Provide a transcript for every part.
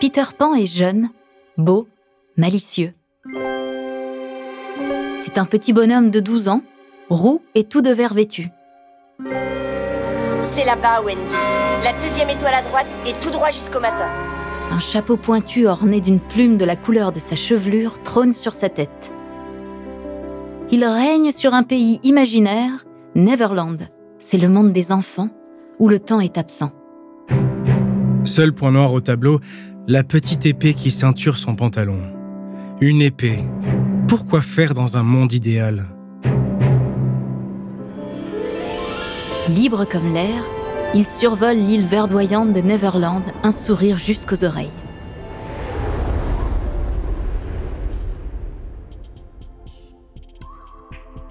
Peter Pan est jeune, beau, malicieux. C'est un petit bonhomme de 12 ans, roux et tout de vert vêtu. C'est là-bas, Wendy. La deuxième étoile à droite et tout droit jusqu'au matin. Un chapeau pointu orné d'une plume de la couleur de sa chevelure trône sur sa tête. Il règne sur un pays imaginaire, Neverland. C'est le monde des enfants, où le temps est absent. Seul point noir au tableau, la petite épée qui ceinture son pantalon. Une épée. Pourquoi faire dans un monde idéal? Libre comme l'air, il survole l'île verdoyante de Neverland, un sourire jusqu'aux oreilles.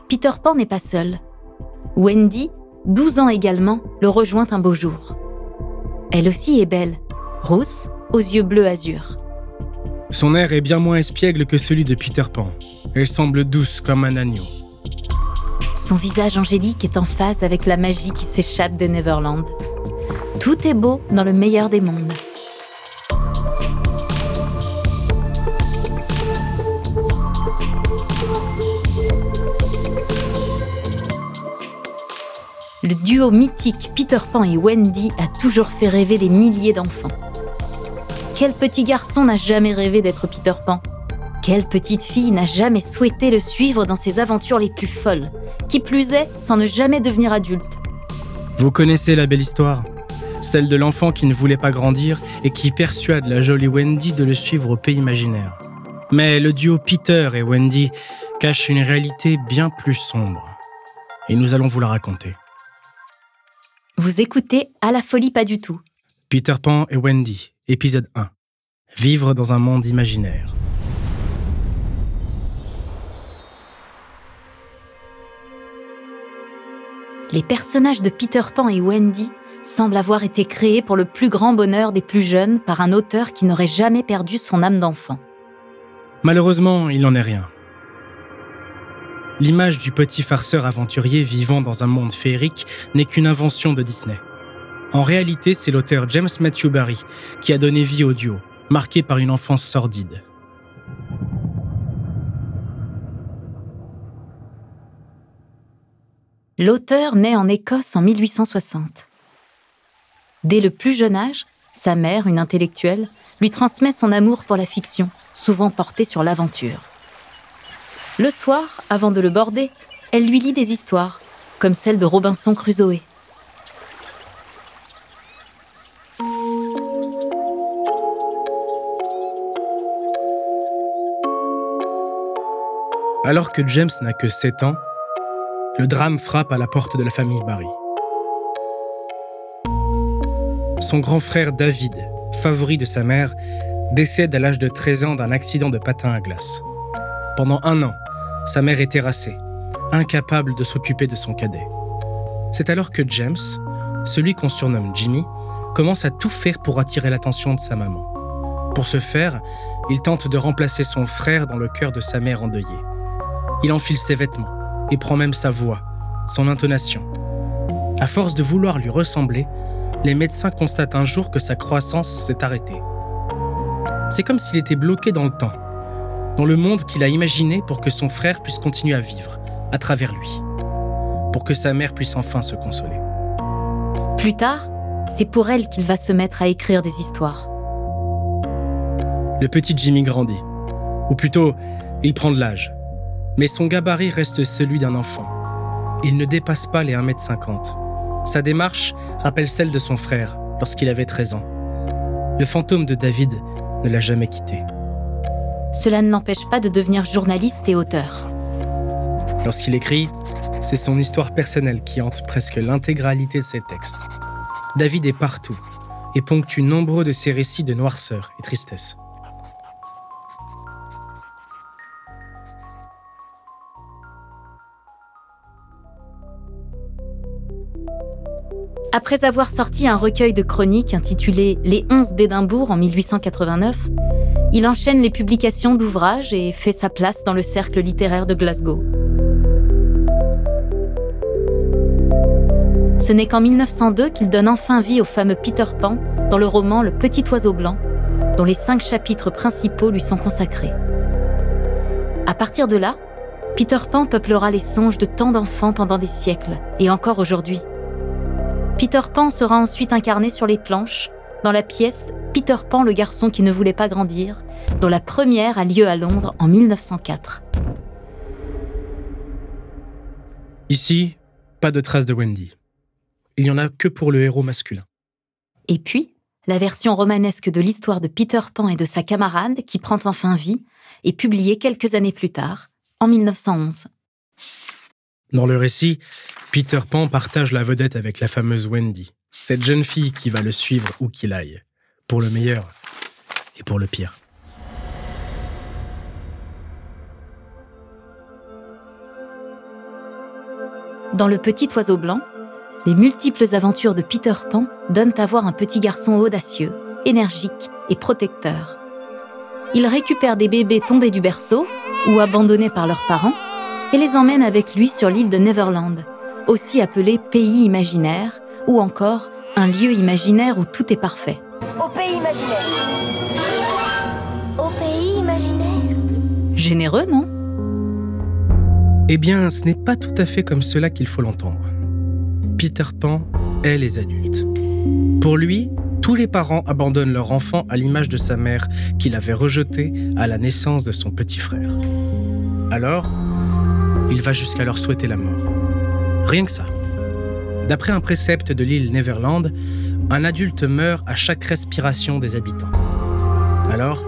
Peter Pan n'est pas seul. Wendy, 12 ans également, le rejoint un beau jour. Elle aussi est belle, rousse, aux yeux bleus azur. Son air est bien moins espiègle que celui de Peter Pan. Elle semble douce comme un agneau. Son visage angélique est en phase avec la magie qui s'échappe de Neverland. Tout est beau dans le meilleur des mondes. Le duo mythique Peter Pan et Wendy a toujours fait rêver des milliers d'enfants. Quel petit garçon n'a jamais rêvé d'être Peter Pan? Quelle petite fille n'a jamais souhaité le suivre dans ses aventures les plus folles? Qui plus est, sans ne jamais devenir adulte. Vous connaissez la belle histoire? Celle de l'enfant qui ne voulait pas grandir et qui persuade la jolie Wendy de le suivre au pays imaginaire. Mais le duo Peter et Wendy cache une réalité bien plus sombre. Et nous allons vous la raconter. Vous écoutez À la folie pas du tout. Peter Pan et Wendy, épisode 1. Vivre dans un monde imaginaire. Les personnages de Peter Pan et Wendy semblent avoir été créés pour le plus grand bonheur des plus jeunes par un auteur qui n'aurait jamais perdu son âme d'enfant. Malheureusement, il n'en est rien. L'image du petit farceur aventurier vivant dans un monde féerique n'est qu'une invention de Disney. En réalité, c'est l'auteur James Matthew Barry qui a donné vie au duo, marqué par une enfance sordide. L'auteur naît en Écosse en 1860. Dès le plus jeune âge, sa mère, une intellectuelle, lui transmet son amour pour la fiction, souvent portée sur l'aventure. Le soir, avant de le border, elle lui lit des histoires, comme celle de Robinson Crusoe. Alors que James n'a que 7 ans, le drame frappe à la porte de la famille Barry. Son grand frère David, favori de sa mère, décède à l'âge de 13 ans d'un accident de patin à glace. Pendant un an, sa mère est terrassée, incapable de s'occuper de son cadet. C'est alors que James, celui qu'on surnomme Jimmy, commence à tout faire pour attirer l'attention de sa maman. Pour ce faire, il tente de remplacer son frère dans le cœur de sa mère endeuillée. Il enfile ses vêtements et prend même sa voix, son intonation. À force de vouloir lui ressembler, les médecins constatent un jour que sa croissance s'est arrêtée. C'est comme s'il était bloqué dans le temps, dans le monde qu'il a imaginé pour que son frère puisse continuer à vivre, à travers lui. pour que sa mère puisse enfin se consoler. Plus tard, c'est pour elle qu'il va se mettre à écrire des histoires. Le petit Jimmy grandit. Ou plutôt, il prend de l'âge. Mais son gabarit reste celui d'un enfant. Il ne dépasse pas les 1m50. Sa démarche rappelle celle de son frère lorsqu'il avait 13 ans. Le fantôme de David ne l'a jamais quitté. Cela ne l'empêche pas de devenir journaliste et auteur. Lorsqu'il écrit, c'est son histoire personnelle qui hante presque l'intégralité de ses textes. David est partout et ponctue nombreux de ses récits de noirceur et tristesse. Après avoir sorti un recueil de chroniques intitulé Les Onze d'Édimbourg en 1889, il enchaîne les publications d'ouvrages et fait sa place dans le cercle littéraire de Glasgow. Ce n'est qu'en 1902 qu'il donne enfin vie au fameux Peter Pan dans le roman Le Petit Oiseau Blanc, dont les cinq chapitres principaux lui sont consacrés. À partir de là, Peter Pan peuplera les songes de tant d'enfants pendant des siècles, et encore aujourd'hui. Peter Pan sera ensuite incarné sur les planches, dans la pièce Peter Pan le garçon qui ne voulait pas grandir, dont la première a lieu à Londres en 1904. Ici, pas de traces de Wendy. Il n'y en a que pour le héros masculin. Et puis, la version romanesque de l'histoire de Peter Pan et de sa camarade, qui prend enfin vie, est publiée quelques années plus tard, en 1911. Dans le récit, Peter Pan partage la vedette avec la fameuse Wendy, cette jeune fille qui va le suivre où qu'il aille, pour le meilleur et pour le pire. Dans Le Petit Oiseau Blanc, les multiples aventures de Peter Pan donnent à voir un petit garçon audacieux, énergique et protecteur. Il récupère des bébés tombés du berceau ou abandonnés par leurs parents et les emmène avec lui sur l'île de Neverland, aussi appelée pays imaginaire ou encore un lieu imaginaire où tout est parfait. Au pays imaginaire. Au pays imaginaire. Généreux, non? Eh bien, ce n'est pas tout à fait comme cela qu'il faut l'entendre. Peter Pan est les adultes. Pour lui, tous les parents abandonnent leur enfant à l'image de sa mère qu'il avait rejeté à la naissance de son petit frère. Alors, il va jusqu'à leur souhaiter la mort. Rien que ça. D'après un précepte de l'île Neverland, un adulte meurt à chaque respiration des habitants. Alors,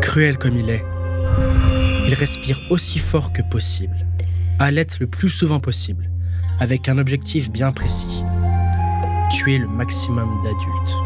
cruel comme il est, il respire aussi fort que possible, halète le plus souvent possible, avec un objectif bien précis tuer le maximum d'adultes.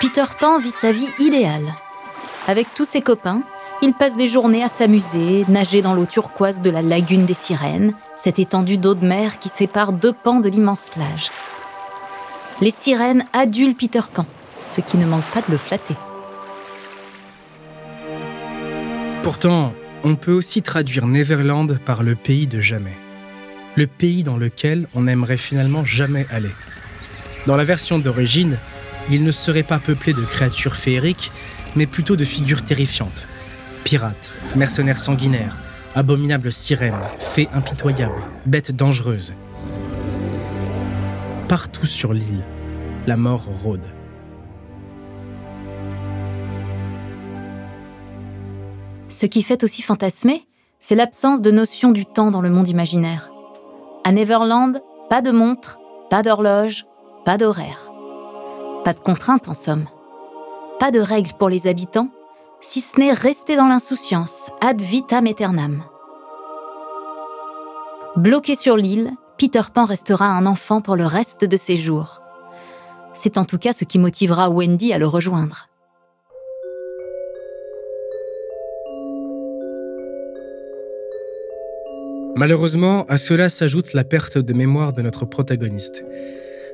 Peter Pan vit sa vie idéale. Avec tous ses copains, il passe des journées à s'amuser, nager dans l'eau turquoise de la lagune des sirènes, cette étendue d'eau de mer qui sépare deux pans de l'immense plage. Les sirènes adulent Peter Pan, ce qui ne manque pas de le flatter. Pourtant, on peut aussi traduire Neverland par le pays de jamais. Le pays dans lequel on n'aimerait finalement jamais aller. Dans la version d'origine, il ne serait pas peuplé de créatures féeriques, mais plutôt de figures terrifiantes. Pirates, mercenaires sanguinaires, abominables sirènes, fées impitoyables, bêtes dangereuses. Partout sur l'île, la mort rôde. Ce qui fait aussi fantasmer, c'est l'absence de notion du temps dans le monde imaginaire. À Neverland, pas de montre, pas d'horloge, pas d'horaire. Pas de contraintes en somme. Pas de règles pour les habitants, si ce n'est rester dans l'insouciance, ad vitam aeternam. Bloqué sur l'île, Peter Pan restera un enfant pour le reste de ses jours. C'est en tout cas ce qui motivera Wendy à le rejoindre. Malheureusement, à cela s'ajoute la perte de mémoire de notre protagoniste.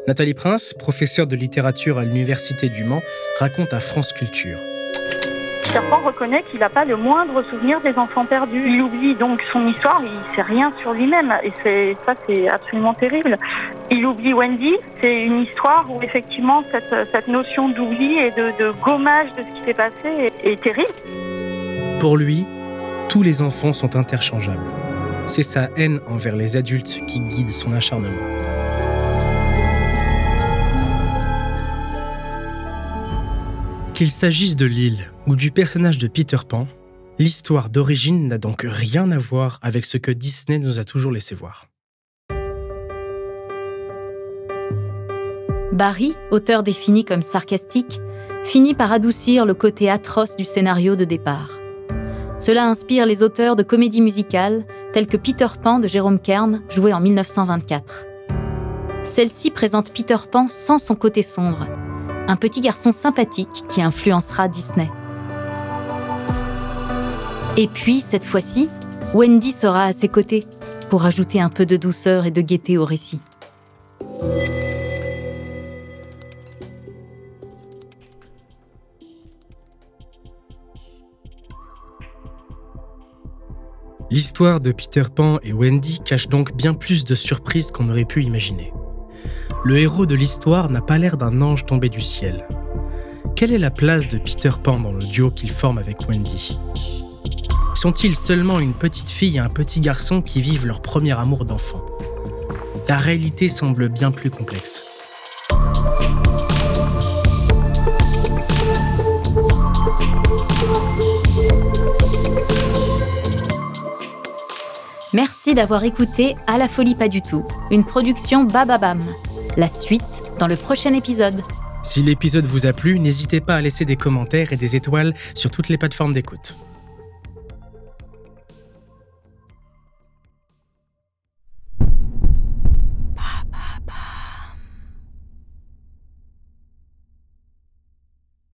Nathalie Prince, professeure de littérature à l'Université du Mans, raconte à France Culture. Serpent reconnaît qu'il n'a pas le moindre souvenir des enfants perdus. Il oublie donc son histoire, il ne sait rien sur lui-même. Et c'est, ça, c'est absolument terrible. Il oublie Wendy. C'est une histoire où effectivement cette, cette notion d'oubli et de, de, gommage de ce qui s'est passé est, est terrible. Pour lui, tous les enfants sont interchangeables. C'est sa haine envers les adultes qui guide son acharnement. Qu'il s'agisse de l'île ou du personnage de Peter Pan, l'histoire d'origine n'a donc rien à voir avec ce que Disney nous a toujours laissé voir. Barry, auteur défini comme sarcastique, finit par adoucir le côté atroce du scénario de départ. Cela inspire les auteurs de comédies musicales telles que Peter Pan de Jérôme Kern, joué en 1924. Celle-ci présente Peter Pan sans son côté sombre, un petit garçon sympathique qui influencera Disney. Et puis, cette fois-ci, Wendy sera à ses côtés pour ajouter un peu de douceur et de gaieté au récit. L'histoire de Peter Pan et Wendy cache donc bien plus de surprises qu'on aurait pu imaginer le héros de l'histoire n'a pas l'air d'un ange tombé du ciel. Quelle est la place de Peter Pan dans le duo qu'il forme avec Wendy? Sont-ils seulement une petite fille et un petit garçon qui vivent leur premier amour d'enfant? La réalité semble bien plus complexe. Merci d'avoir écouté À la folie pas du tout, une production Bababam. La suite dans le prochain épisode. Si l'épisode vous a plu, n'hésitez pas à laisser des commentaires et des étoiles sur toutes les plateformes d'écoute.